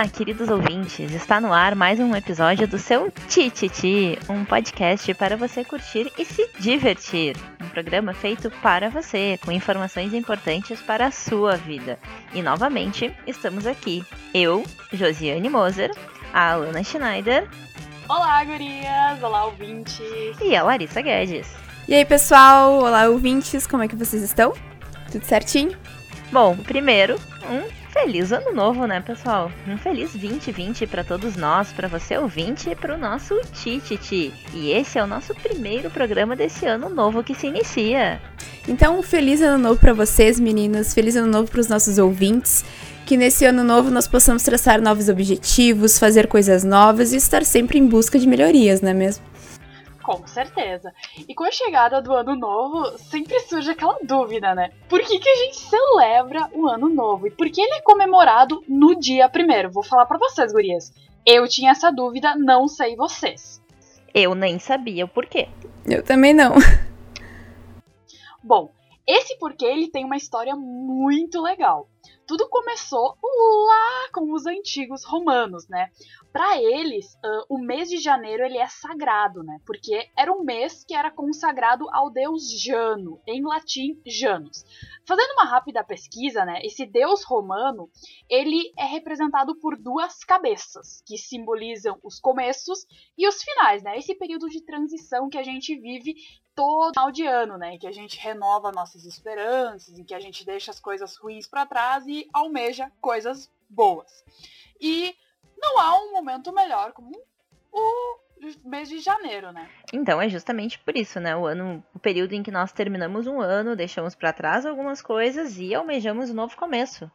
Olá, queridos ouvintes! Está no ar mais um episódio do seu Tititi, um podcast para você curtir e se divertir. Um programa feito para você, com informações importantes para a sua vida. E novamente, estamos aqui. Eu, Josiane Moser, a Alana Schneider. Olá, gurias! Olá, ouvintes! E a Larissa Guedes. E aí, pessoal? Olá, ouvintes! Como é que vocês estão? Tudo certinho? Bom, primeiro, um Feliz ano novo, né, pessoal? Um feliz 2020 para todos nós, para você ouvinte e para o nosso Tititi. E esse é o nosso primeiro programa desse ano novo que se inicia. Então, feliz ano novo para vocês, meninas. Feliz ano novo para os nossos ouvintes. Que nesse ano novo nós possamos traçar novos objetivos, fazer coisas novas e estar sempre em busca de melhorias, não é mesmo? Com certeza. E com a chegada do ano novo, sempre surge aquela dúvida, né? Por que, que a gente celebra o ano novo? E por que ele é comemorado no dia primeiro? Vou falar para vocês, gurias. Eu tinha essa dúvida, não sei vocês. Eu nem sabia o porquê. Eu também não. Bom, esse porquê ele tem uma história muito legal. Tudo começou lá com os antigos romanos, né? Para eles, uh, o mês de janeiro ele é sagrado, né? Porque era um mês que era consagrado ao deus Jano, em latim Janus. Fazendo uma rápida pesquisa, né? Esse deus romano ele é representado por duas cabeças que simbolizam os começos e os finais, né? Esse período de transição que a gente vive todo final de ano, né? Em que a gente renova nossas esperanças, em que a gente deixa as coisas ruins para trás e almeja coisas boas. E não há um momento melhor como o mês de janeiro, né? Então é justamente por isso, né? O ano, o período em que nós terminamos um ano, deixamos para trás algumas coisas e almejamos um novo começo.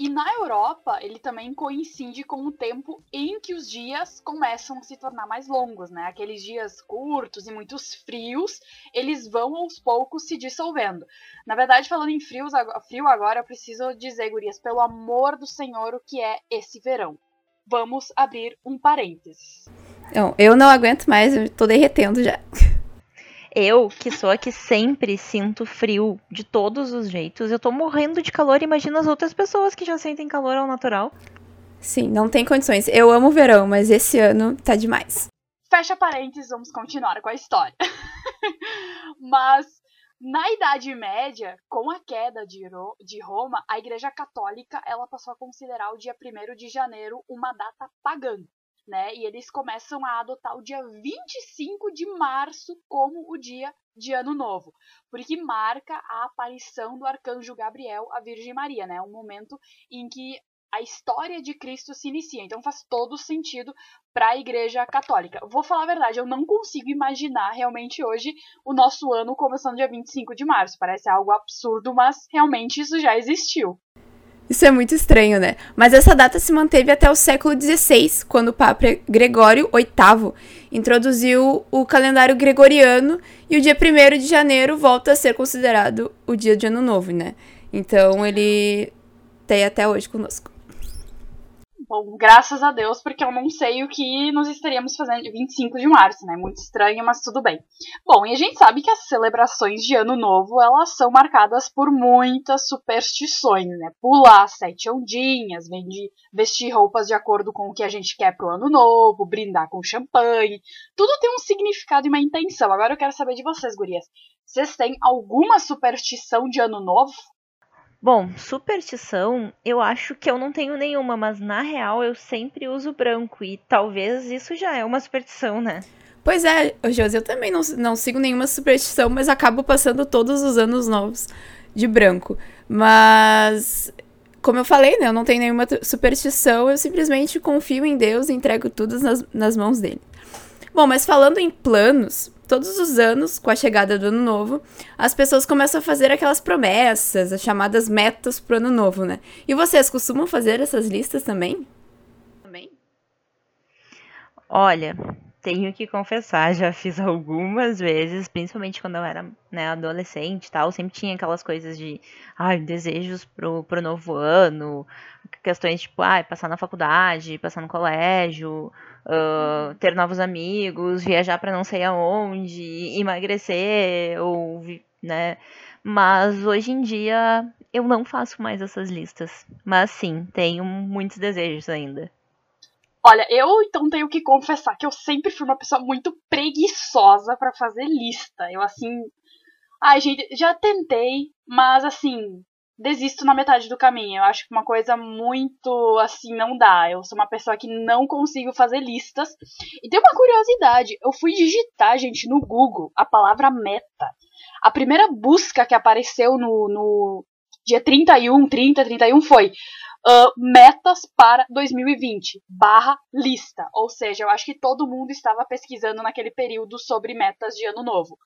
E na Europa, ele também coincide com o tempo em que os dias começam a se tornar mais longos, né? Aqueles dias curtos e muitos frios, eles vão aos poucos se dissolvendo. Na verdade, falando em frios, frio agora, eu preciso dizer, gurias, pelo amor do Senhor, o que é esse verão. Vamos abrir um parênteses. Eu não aguento mais, eu tô derretendo já. Eu, que sou a que sempre sinto frio de todos os jeitos, eu tô morrendo de calor. Imagina as outras pessoas que já sentem calor ao natural. Sim, não tem condições. Eu amo o verão, mas esse ano tá demais. Fecha parênteses, vamos continuar com a história. mas na Idade Média, com a queda de, de Roma, a Igreja Católica ela passou a considerar o dia 1 de janeiro uma data pagã né? E eles começam a adotar o dia 25 de março como o dia de Ano Novo, porque marca a aparição do arcanjo Gabriel à Virgem Maria, né? Um momento em que a história de Cristo se inicia. Então faz todo sentido para a Igreja Católica. Vou falar a verdade, eu não consigo imaginar realmente hoje o nosso ano começando dia 25 de março. Parece algo absurdo, mas realmente isso já existiu. Isso é muito estranho, né? Mas essa data se manteve até o século XVI, quando o Papa Gregório VIII introduziu o calendário gregoriano e o dia 1 de janeiro volta a ser considerado o dia de Ano Novo, né? Então ele tem até hoje conosco. Bom, graças a Deus, porque eu não sei o que nós estaríamos fazendo de 25 de março, né? Muito estranho, mas tudo bem. Bom, e a gente sabe que as celebrações de Ano Novo, elas são marcadas por muitas superstições, né? Pular sete ondinhas, vestir roupas de acordo com o que a gente quer pro Ano Novo, brindar com champanhe. Tudo tem um significado e uma intenção. Agora eu quero saber de vocês, gurias. Vocês têm alguma superstição de Ano Novo? Bom, superstição, eu acho que eu não tenho nenhuma, mas na real eu sempre uso branco e talvez isso já é uma superstição, né? Pois é, Josi, eu também não, não sigo nenhuma superstição, mas acabo passando todos os anos novos de branco. Mas, como eu falei, né, eu não tenho nenhuma superstição, eu simplesmente confio em Deus e entrego tudo nas, nas mãos dele. Bom, mas falando em planos, todos os anos, com a chegada do ano novo, as pessoas começam a fazer aquelas promessas, as chamadas metas pro ano novo, né? E vocês costumam fazer essas listas também? Também. Olha, tenho que confessar, já fiz algumas vezes, principalmente quando eu era né, adolescente e tal, sempre tinha aquelas coisas de ai, desejos pro, pro novo ano, questões tipo, ai, passar na faculdade, passar no colégio, uh, ter novos amigos, viajar para não sei aonde, emagrecer, ou, né? Mas hoje em dia eu não faço mais essas listas. Mas sim, tenho muitos desejos ainda. Olha, eu então tenho que confessar que eu sempre fui uma pessoa muito preguiçosa para fazer lista. Eu assim. Ai, gente, já tentei, mas assim, desisto na metade do caminho. Eu acho que uma coisa muito assim não dá. Eu sou uma pessoa que não consigo fazer listas. E tem uma curiosidade, eu fui digitar, gente, no Google a palavra meta. A primeira busca que apareceu no, no dia 31, 30, 31 foi uh, metas para 2020 barra lista. Ou seja, eu acho que todo mundo estava pesquisando naquele período sobre metas de ano novo.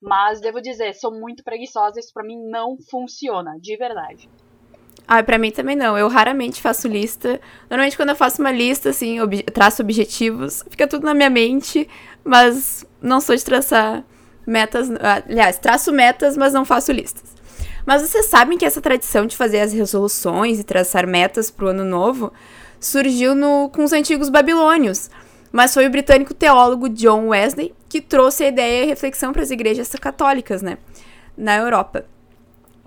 Mas devo dizer, sou muito preguiçosa, isso para mim não funciona, de verdade. Ah, pra mim também não. Eu raramente faço lista. Normalmente, quando eu faço uma lista, assim, ob traço objetivos, fica tudo na minha mente, mas não sou de traçar metas. Aliás, traço metas, mas não faço listas. Mas vocês sabem que essa tradição de fazer as resoluções e traçar metas pro ano novo surgiu no, com os antigos babilônios. Mas foi o britânico teólogo John Wesley que trouxe a ideia e a reflexão para as igrejas católicas, né, na Europa.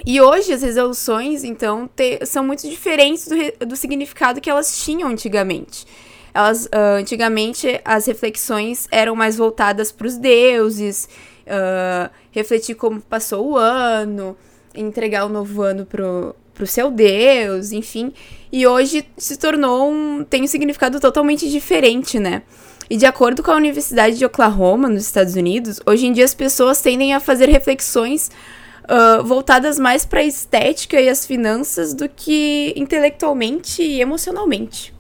E hoje as resoluções, então, te, são muito diferentes do, do, significado que elas tinham antigamente. Elas, uh, antigamente, as reflexões eram mais voltadas para os deuses, uh, refletir como passou o ano, entregar o novo ano pro, pro seu Deus, enfim. E hoje se tornou um. tem um significado totalmente diferente, né? E de acordo com a Universidade de Oklahoma, nos Estados Unidos, hoje em dia as pessoas tendem a fazer reflexões uh, voltadas mais para a estética e as finanças do que intelectualmente e emocionalmente.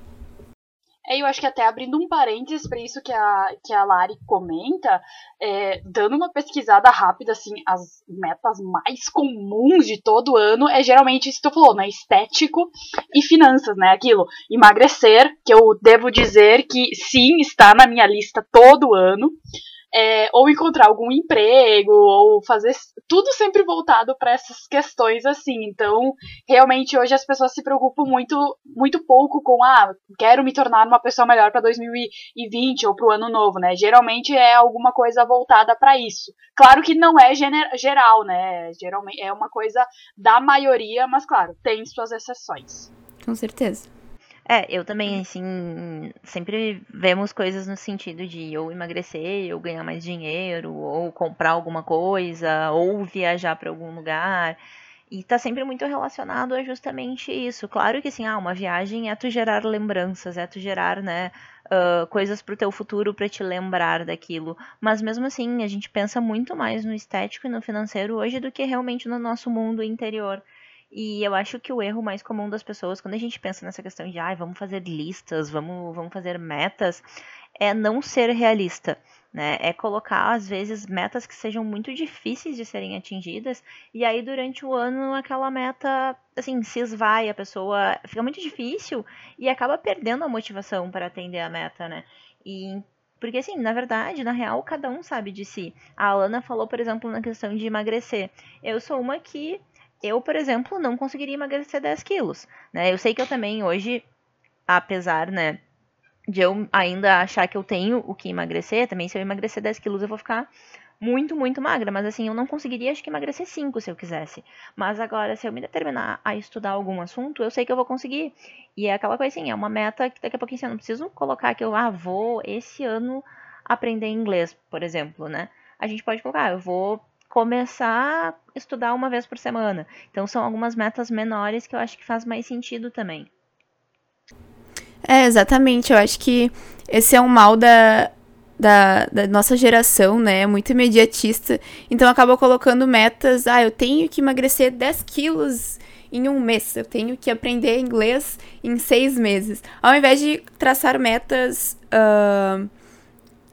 É, eu acho que até abrindo um parênteses para isso que a, que a Lari comenta, é, dando uma pesquisada rápida, assim, as metas mais comuns de todo ano é geralmente isso que tu falou, né? Estético e finanças, né? Aquilo, emagrecer, que eu devo dizer que sim, está na minha lista todo ano é, ou encontrar algum emprego, ou fazer tudo sempre voltado para essas questões assim. Então, realmente hoje as pessoas se preocupam muito, muito pouco com ah, quero me tornar uma pessoa melhor para 2020 ou para o ano novo, né? Geralmente é alguma coisa voltada para isso. Claro que não é geral, né? Geralmente é uma coisa da maioria, mas claro, tem suas exceções. Com certeza. É, eu também, assim, sempre vemos coisas no sentido de ou emagrecer, ou ganhar mais dinheiro, ou comprar alguma coisa, ou viajar para algum lugar. E tá sempre muito relacionado a justamente isso. Claro que, assim, ah, uma viagem é tu gerar lembranças, é tu gerar, né, uh, coisas pro teu futuro para te lembrar daquilo. Mas mesmo assim, a gente pensa muito mais no estético e no financeiro hoje do que realmente no nosso mundo interior. E eu acho que o erro mais comum das pessoas, quando a gente pensa nessa questão de, ah, vamos fazer listas, vamos, vamos fazer metas, é não ser realista. Né? É colocar, às vezes, metas que sejam muito difíceis de serem atingidas, e aí durante o ano aquela meta, assim, se esvai, a pessoa fica muito difícil e acaba perdendo a motivação para atender a meta, né? E porque, assim, na verdade, na real, cada um sabe de si. A Alana falou, por exemplo, na questão de emagrecer. Eu sou uma que eu, por exemplo, não conseguiria emagrecer 10 quilos, né? Eu sei que eu também hoje, apesar, né, de eu ainda achar que eu tenho o que emagrecer, também se eu emagrecer 10 quilos eu vou ficar muito, muito magra, mas assim, eu não conseguiria, acho que emagrecer 5 se eu quisesse. Mas agora, se eu me determinar a estudar algum assunto, eu sei que eu vou conseguir. E é aquela coisa assim, é uma meta que daqui a pouquinho assim, eu não preciso colocar que eu, ah, vou esse ano aprender inglês, por exemplo, né? A gente pode colocar, eu vou começar a estudar uma vez por semana. Então são algumas metas menores que eu acho que faz mais sentido também. É, exatamente. Eu acho que esse é um mal da, da, da, nossa geração, né? Muito imediatista. Então acaba colocando metas. Ah, eu tenho que emagrecer 10 quilos em um mês. Eu tenho que aprender inglês em seis meses. Ao invés de traçar metas uh,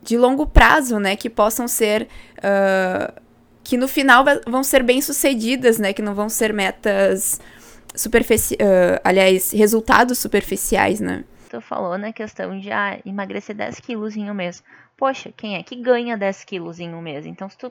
de longo prazo, né? Que possam ser. Uh, que no final vão ser bem sucedidas, né? Que não vão ser metas superficiais, uh, aliás, resultados superficiais, né? Tu falou na questão de ah, emagrecer 10 quilos em um mês. Poxa, quem é que ganha 10 quilos em um mês? Então, se tu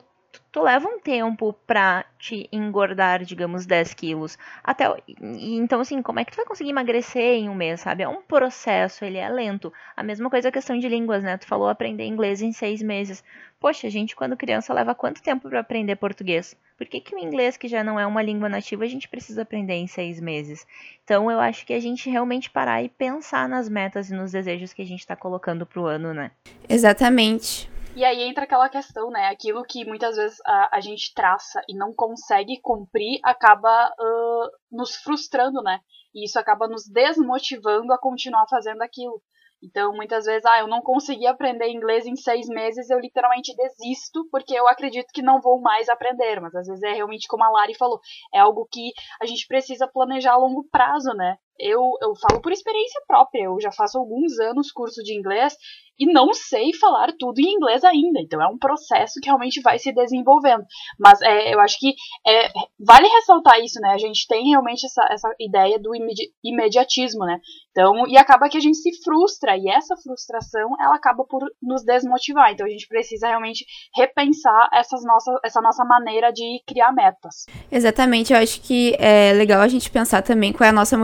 tu leva um tempo pra te engordar, digamos, 10 quilos. Até, então, assim, como é que tu vai conseguir emagrecer em um mês, sabe? É um processo, ele é lento. A mesma coisa a questão de línguas, né? Tu falou aprender inglês em seis meses. Poxa, gente, quando criança, leva quanto tempo para aprender português? Por que, que o inglês, que já não é uma língua nativa, a gente precisa aprender em seis meses? Então, eu acho que a gente realmente parar e pensar nas metas e nos desejos que a gente está colocando para o ano, né? Exatamente. E aí entra aquela questão, né? Aquilo que muitas vezes a, a gente traça e não consegue cumprir acaba uh, nos frustrando, né? E isso acaba nos desmotivando a continuar fazendo aquilo. Então, muitas vezes, ah, eu não consegui aprender inglês em seis meses, eu literalmente desisto, porque eu acredito que não vou mais aprender. Mas às vezes é realmente como a Lari falou, é algo que a gente precisa planejar a longo prazo, né? Eu, eu falo por experiência própria, eu já faço alguns anos curso de inglês e não sei falar tudo em inglês ainda. Então é um processo que realmente vai se desenvolvendo. Mas é, eu acho que é, vale ressaltar isso, né? A gente tem realmente essa, essa ideia do imedi imediatismo, né? Então, e acaba que a gente se frustra, e essa frustração ela acaba por nos desmotivar. Então a gente precisa realmente repensar essas nossas, essa nossa maneira de criar metas. Exatamente, eu acho que é legal a gente pensar também qual é a nossa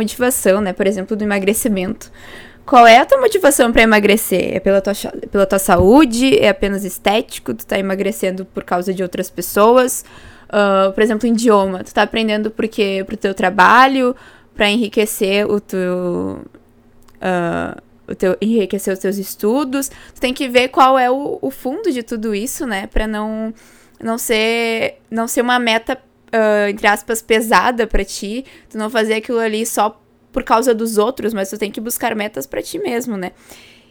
motivação, né? Por exemplo, do emagrecimento. Qual é a tua motivação para emagrecer? É pela tua, pela tua saúde? É apenas estético? Tu tá emagrecendo por causa de outras pessoas? Uh, por exemplo, idioma. Tu tá aprendendo porque pro teu trabalho, para enriquecer o teu, uh, o teu enriquecer os teus estudos. Tu tem que ver qual é o, o fundo de tudo isso, né? Para não não ser não ser uma meta uh, entre aspas pesada para ti. Tu não fazer aquilo ali só por causa dos outros, mas tu tem que buscar metas para ti mesmo, né?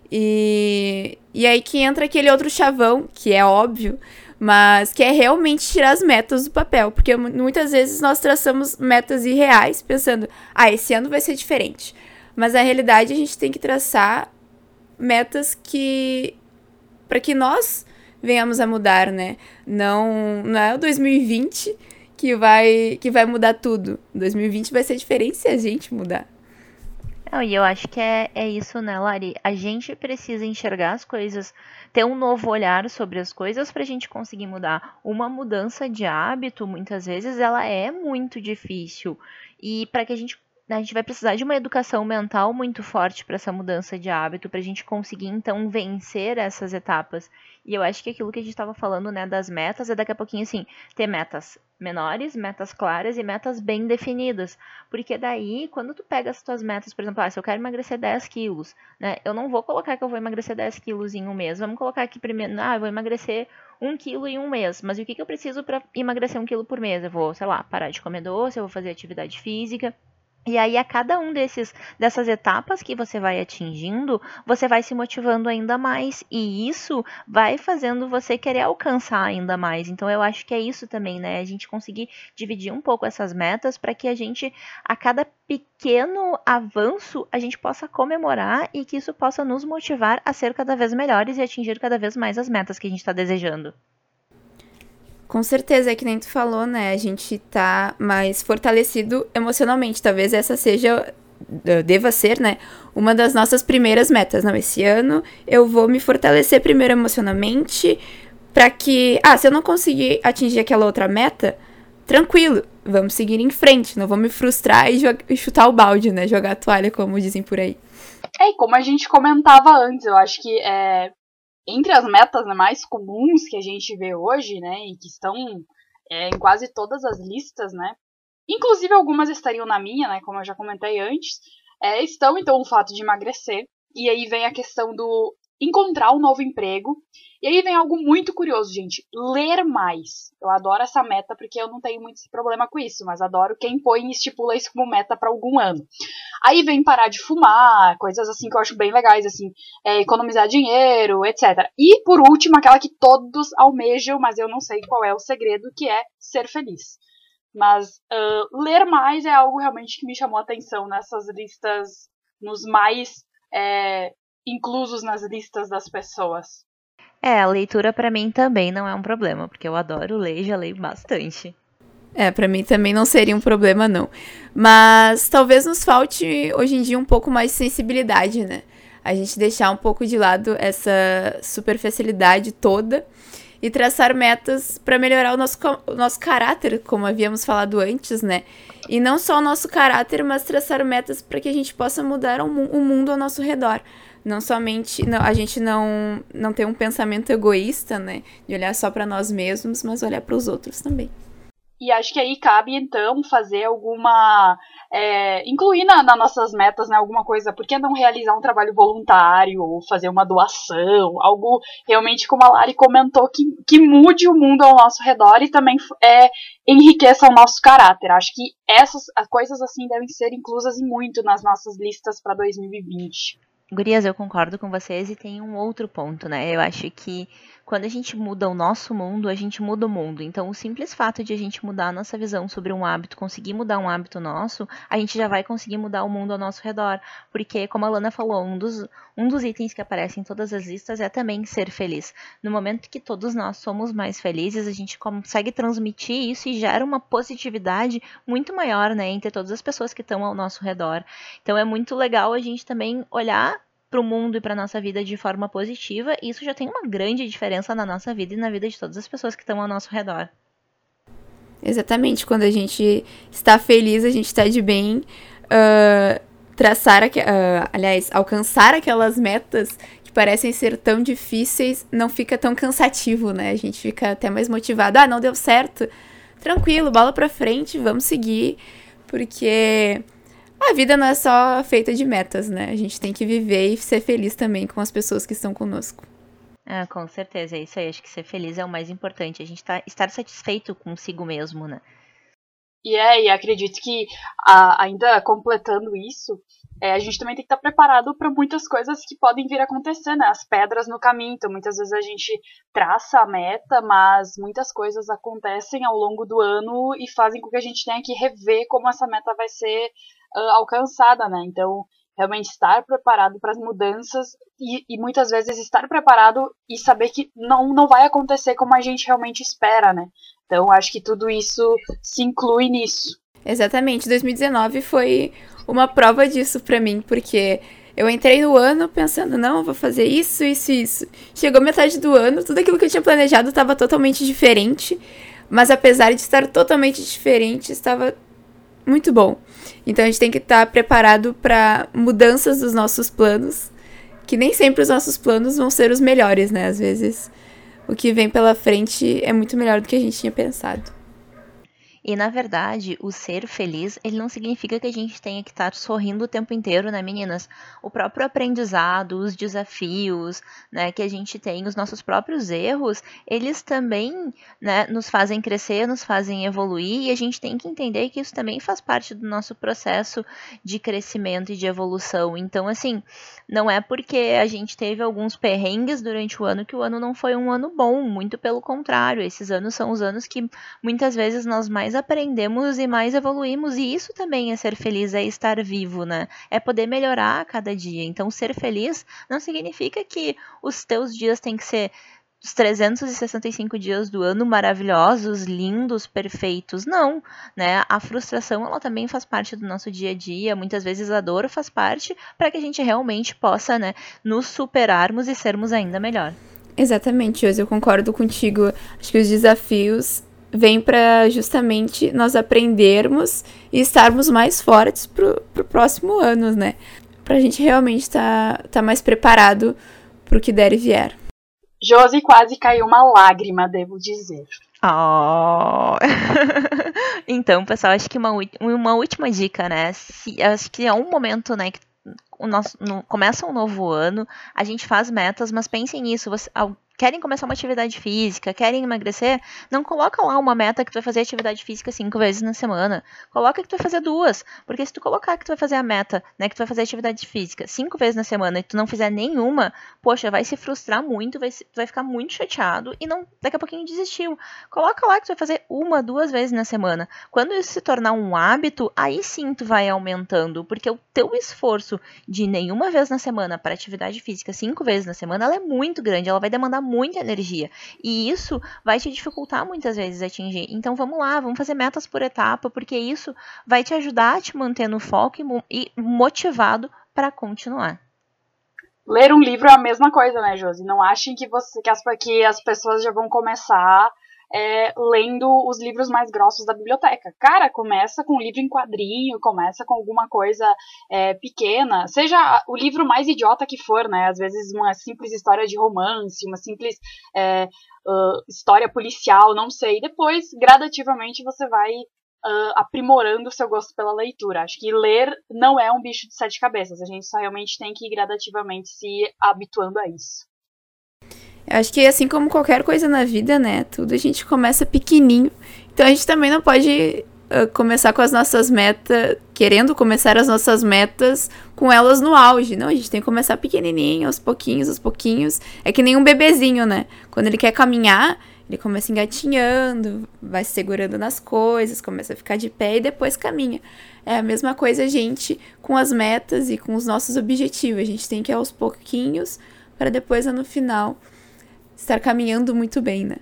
E, e aí que entra aquele outro chavão, que é óbvio, mas que é realmente tirar as metas do papel, porque muitas vezes nós traçamos metas irreais, pensando, ah, esse ano vai ser diferente. Mas na realidade a gente tem que traçar metas que para que nós venhamos a mudar, né? Não, não é o 2020 que vai, que vai mudar tudo. 2020 vai ser diferente se a gente mudar. Não, e eu acho que é, é isso, né, Lari? A gente precisa enxergar as coisas, ter um novo olhar sobre as coisas para a gente conseguir mudar. Uma mudança de hábito, muitas vezes, ela é muito difícil. E para que a gente a gente vai precisar de uma educação mental muito forte para essa mudança de hábito, para a gente conseguir então vencer essas etapas. E eu acho que aquilo que a gente estava falando, né, das metas, é daqui a pouquinho assim, ter metas menores, metas claras e metas bem definidas. Porque daí, quando tu pega as tuas metas, por exemplo, ah, se eu quero emagrecer 10 quilos, né, eu não vou colocar que eu vou emagrecer 10 quilos em um mês. Vamos colocar aqui primeiro, ah, eu vou emagrecer um quilo em um mês. Mas o que, que eu preciso para emagrecer um quilo por mês? Eu vou, sei lá, parar de comer doce, eu vou fazer atividade física. E aí, a cada um desses, dessas etapas que você vai atingindo, você vai se motivando ainda mais. E isso vai fazendo você querer alcançar ainda mais. Então, eu acho que é isso também, né? A gente conseguir dividir um pouco essas metas para que a gente, a cada pequeno avanço, a gente possa comemorar e que isso possa nos motivar a ser cada vez melhores e atingir cada vez mais as metas que a gente está desejando. Com certeza, é que nem tu falou, né? A gente tá mais fortalecido emocionalmente. Talvez essa seja, deva ser, né? Uma das nossas primeiras metas. Não, esse ano eu vou me fortalecer primeiro emocionalmente para que, ah, se eu não conseguir atingir aquela outra meta, tranquilo, vamos seguir em frente. Não vou me frustrar e, e chutar o balde, né? Jogar a toalha, como dizem por aí. É, e como a gente comentava antes, eu acho que é, entre as metas né, mais comuns que a gente vê hoje, né, e que estão é, em quase todas as listas, né, inclusive algumas estariam na minha, né, como eu já comentei antes, é, estão então o fato de emagrecer, e aí vem a questão do encontrar um novo emprego. E aí vem algo muito curioso, gente. Ler mais. Eu adoro essa meta porque eu não tenho muito problema com isso, mas adoro quem põe e estipula isso como meta para algum ano. Aí vem parar de fumar, coisas assim que eu acho bem legais, assim, é, economizar dinheiro, etc. E por último, aquela que todos almejam, mas eu não sei qual é o segredo, que é ser feliz. Mas uh, ler mais é algo realmente que me chamou a atenção nessas listas, nos mais é, inclusos nas listas das pessoas. É, a leitura para mim também não é um problema, porque eu adoro ler, já leio bastante. É, para mim também não seria um problema não. Mas talvez nos falte hoje em dia um pouco mais de sensibilidade, né? A gente deixar um pouco de lado essa superficialidade toda e traçar metas para melhorar o nosso, o nosso caráter, como havíamos falado antes, né? E não só o nosso caráter, mas traçar metas para que a gente possa mudar o, o mundo ao nosso redor. Não somente não, a gente não não ter um pensamento egoísta, né, de olhar só para nós mesmos, mas olhar para os outros também. E acho que aí cabe, então, fazer alguma. É, incluir na, nas nossas metas né, alguma coisa. Por que não realizar um trabalho voluntário ou fazer uma doação? Algo realmente, como a Lari comentou, que, que mude o mundo ao nosso redor e também é, enriqueça o nosso caráter. Acho que essas coisas assim devem ser inclusas muito nas nossas listas para 2020. Gurias, eu concordo com vocês e tem um outro ponto, né? Eu acho que quando a gente muda o nosso mundo, a gente muda o mundo. Então, o simples fato de a gente mudar a nossa visão sobre um hábito, conseguir mudar um hábito nosso, a gente já vai conseguir mudar o mundo ao nosso redor. Porque, como a Lana falou, um dos, um dos itens que aparecem em todas as listas é também ser feliz. No momento que todos nós somos mais felizes, a gente consegue transmitir isso e gera uma positividade muito maior, né, entre todas as pessoas que estão ao nosso redor. Então, é muito legal a gente também olhar para o mundo e para nossa vida de forma positiva, e isso já tem uma grande diferença na nossa vida e na vida de todas as pessoas que estão ao nosso redor. Exatamente, quando a gente está feliz, a gente está de bem, uh, traçar, uh, aliás, alcançar aquelas metas que parecem ser tão difíceis, não fica tão cansativo, né? A gente fica até mais motivado. Ah, não deu certo, tranquilo, bola para frente, vamos seguir, porque a vida não é só feita de metas, né? A gente tem que viver e ser feliz também com as pessoas que estão conosco. Ah, com certeza, é isso aí. Acho que ser feliz é o mais importante. A gente tá, estar satisfeito consigo mesmo, né? E é, e acredito que a, ainda completando isso, é, a gente também tem que estar preparado para muitas coisas que podem vir a acontecer, né? As pedras no caminho. Então, muitas vezes a gente traça a meta, mas muitas coisas acontecem ao longo do ano e fazem com que a gente tenha que rever como essa meta vai ser uh, alcançada, né? Então, realmente estar preparado para as mudanças e, e, muitas vezes estar preparado e saber que não, não vai acontecer como a gente realmente espera, né? Então, acho que tudo isso se inclui nisso. Exatamente. 2019 foi uma prova disso para mim, porque eu entrei no ano pensando, não, vou fazer isso, isso, isso. Chegou metade do ano, tudo aquilo que eu tinha planejado estava totalmente diferente, mas apesar de estar totalmente diferente, estava muito bom. Então a gente tem que estar tá preparado para mudanças dos nossos planos, que nem sempre os nossos planos vão ser os melhores, né? Às vezes o que vem pela frente é muito melhor do que a gente tinha pensado. E na verdade, o ser feliz, ele não significa que a gente tenha que estar sorrindo o tempo inteiro, né, meninas? O próprio aprendizado, os desafios, né, que a gente tem, os nossos próprios erros, eles também, né, nos fazem crescer, nos fazem evoluir, e a gente tem que entender que isso também faz parte do nosso processo de crescimento e de evolução. Então, assim, não é porque a gente teve alguns perrengues durante o ano que o ano não foi um ano bom, muito pelo contrário, esses anos são os anos que muitas vezes nós mais aprendemos e mais evoluímos, e isso também é ser feliz, é estar vivo, né? É poder melhorar a cada dia. Então, ser feliz não significa que os teus dias têm que ser os 365 dias do ano maravilhosos, lindos, perfeitos. Não, né? A frustração ela também faz parte do nosso dia a dia, muitas vezes a dor faz parte para que a gente realmente possa, né, nos superarmos e sermos ainda melhor. Exatamente, Josi, eu concordo contigo. Acho que os desafios vem para justamente nós aprendermos e estarmos mais fortes pro, pro próximo ano, né? Pra gente realmente estar tá, tá mais preparado pro que der e vier. Josi quase caiu uma lágrima, devo dizer. Oh. então, pessoal, acho que uma, uma última dica, né? Se, acho que é um momento, né, que o nosso, no, começa um novo ano, a gente faz metas, mas pensem nisso. Você, querem começar uma atividade física, querem emagrecer, não coloca lá uma meta que tu vai fazer atividade física cinco vezes na semana. Coloca que tu vai fazer duas. Porque se tu colocar que tu vai fazer a meta, né, que tu vai fazer atividade física cinco vezes na semana e tu não fizer nenhuma, poxa, vai se frustrar muito, vai, vai ficar muito chateado e não daqui a pouquinho desistiu. Coloca lá que tu vai fazer uma, duas vezes na semana. Quando isso se tornar um hábito, aí sim tu vai aumentando, porque o teu esforço de nenhuma vez na semana para atividade física cinco vezes na semana, ela é muito grande, ela vai demandar muita energia. E isso vai te dificultar muitas vezes atingir. Então vamos lá, vamos fazer metas por etapa, porque isso vai te ajudar a te manter no foco e motivado para continuar. Ler um livro é a mesma coisa, né, Josi? Não achem que, você, que, as, que as pessoas já vão começar é, lendo os livros mais grossos da biblioteca. Cara, começa com um livro em quadrinho, começa com alguma coisa é, pequena, seja o livro mais idiota que for, né? Às vezes uma simples história de romance, uma simples é, uh, história policial, não sei. Depois, gradativamente, você vai uh, aprimorando o seu gosto pela leitura. Acho que ler não é um bicho de sete cabeças. A gente só realmente tem que ir gradativamente se habituando a isso. Eu acho que assim como qualquer coisa na vida, né? Tudo a gente começa pequenininho. Então a gente também não pode uh, começar com as nossas metas, querendo começar as nossas metas com elas no auge. Não, a gente tem que começar pequenininho, aos pouquinhos, aos pouquinhos. É que nem um bebezinho, né? Quando ele quer caminhar, ele começa engatinhando, vai se segurando nas coisas, começa a ficar de pé e depois caminha. É a mesma coisa a gente com as metas e com os nossos objetivos. A gente tem que ir aos pouquinhos para depois, no final, estar caminhando muito bem, né?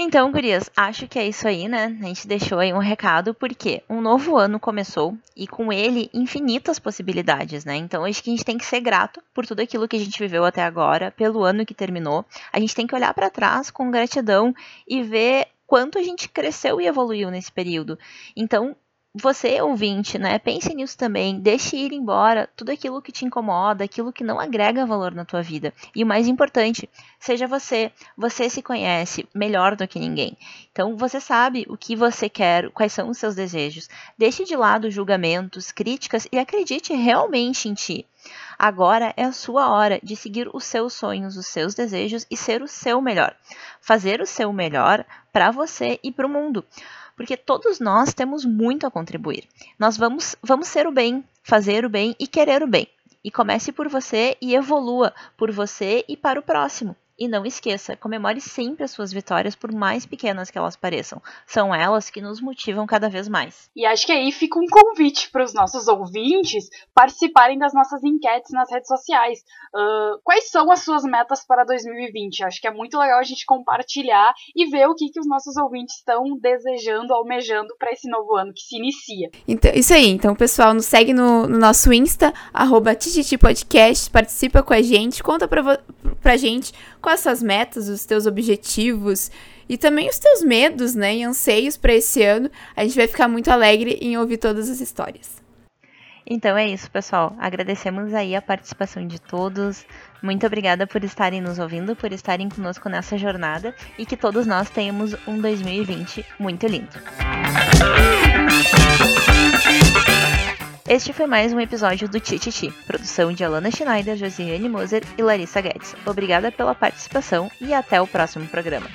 Então, gurias, acho que é isso aí, né? A gente deixou aí um recado, porque um novo ano começou e com ele infinitas possibilidades, né? Então, acho que a gente tem que ser grato por tudo aquilo que a gente viveu até agora, pelo ano que terminou. A gente tem que olhar para trás com gratidão e ver quanto a gente cresceu e evoluiu nesse período. Então, você, ouvinte, né, pense nisso também. Deixe ir embora tudo aquilo que te incomoda, aquilo que não agrega valor na tua vida. E o mais importante, seja você. Você se conhece melhor do que ninguém. Então, você sabe o que você quer, quais são os seus desejos. Deixe de lado julgamentos, críticas e acredite realmente em ti. Agora é a sua hora de seguir os seus sonhos, os seus desejos e ser o seu melhor. Fazer o seu melhor para você e para o mundo porque todos nós temos muito a contribuir. Nós vamos, vamos ser o bem, fazer o bem e querer o bem. E comece por você e evolua por você e para o próximo. E não esqueça, comemore sempre as suas vitórias, por mais pequenas que elas pareçam. São elas que nos motivam cada vez mais. E acho que aí fica um convite para os nossos ouvintes participarem das nossas enquetes nas redes sociais. Uh, quais são as suas metas para 2020? Acho que é muito legal a gente compartilhar e ver o que, que os nossos ouvintes estão desejando, almejando para esse novo ano que se inicia. Então, isso aí. Então, pessoal, nos segue no, no nosso Insta, arroba Podcast, participa com a gente, conta pra, pra gente com as suas metas, os teus objetivos e também os teus medos, né, e anseios para esse ano. A gente vai ficar muito alegre em ouvir todas as histórias. Então é isso, pessoal. Agradecemos aí a participação de todos. Muito obrigada por estarem nos ouvindo, por estarem conosco nessa jornada e que todos nós tenhamos um 2020 muito lindo. Este foi mais um episódio do Tititi, produção de Alana Schneider, Josiane Moser e Larissa Guedes. Obrigada pela participação e até o próximo programa.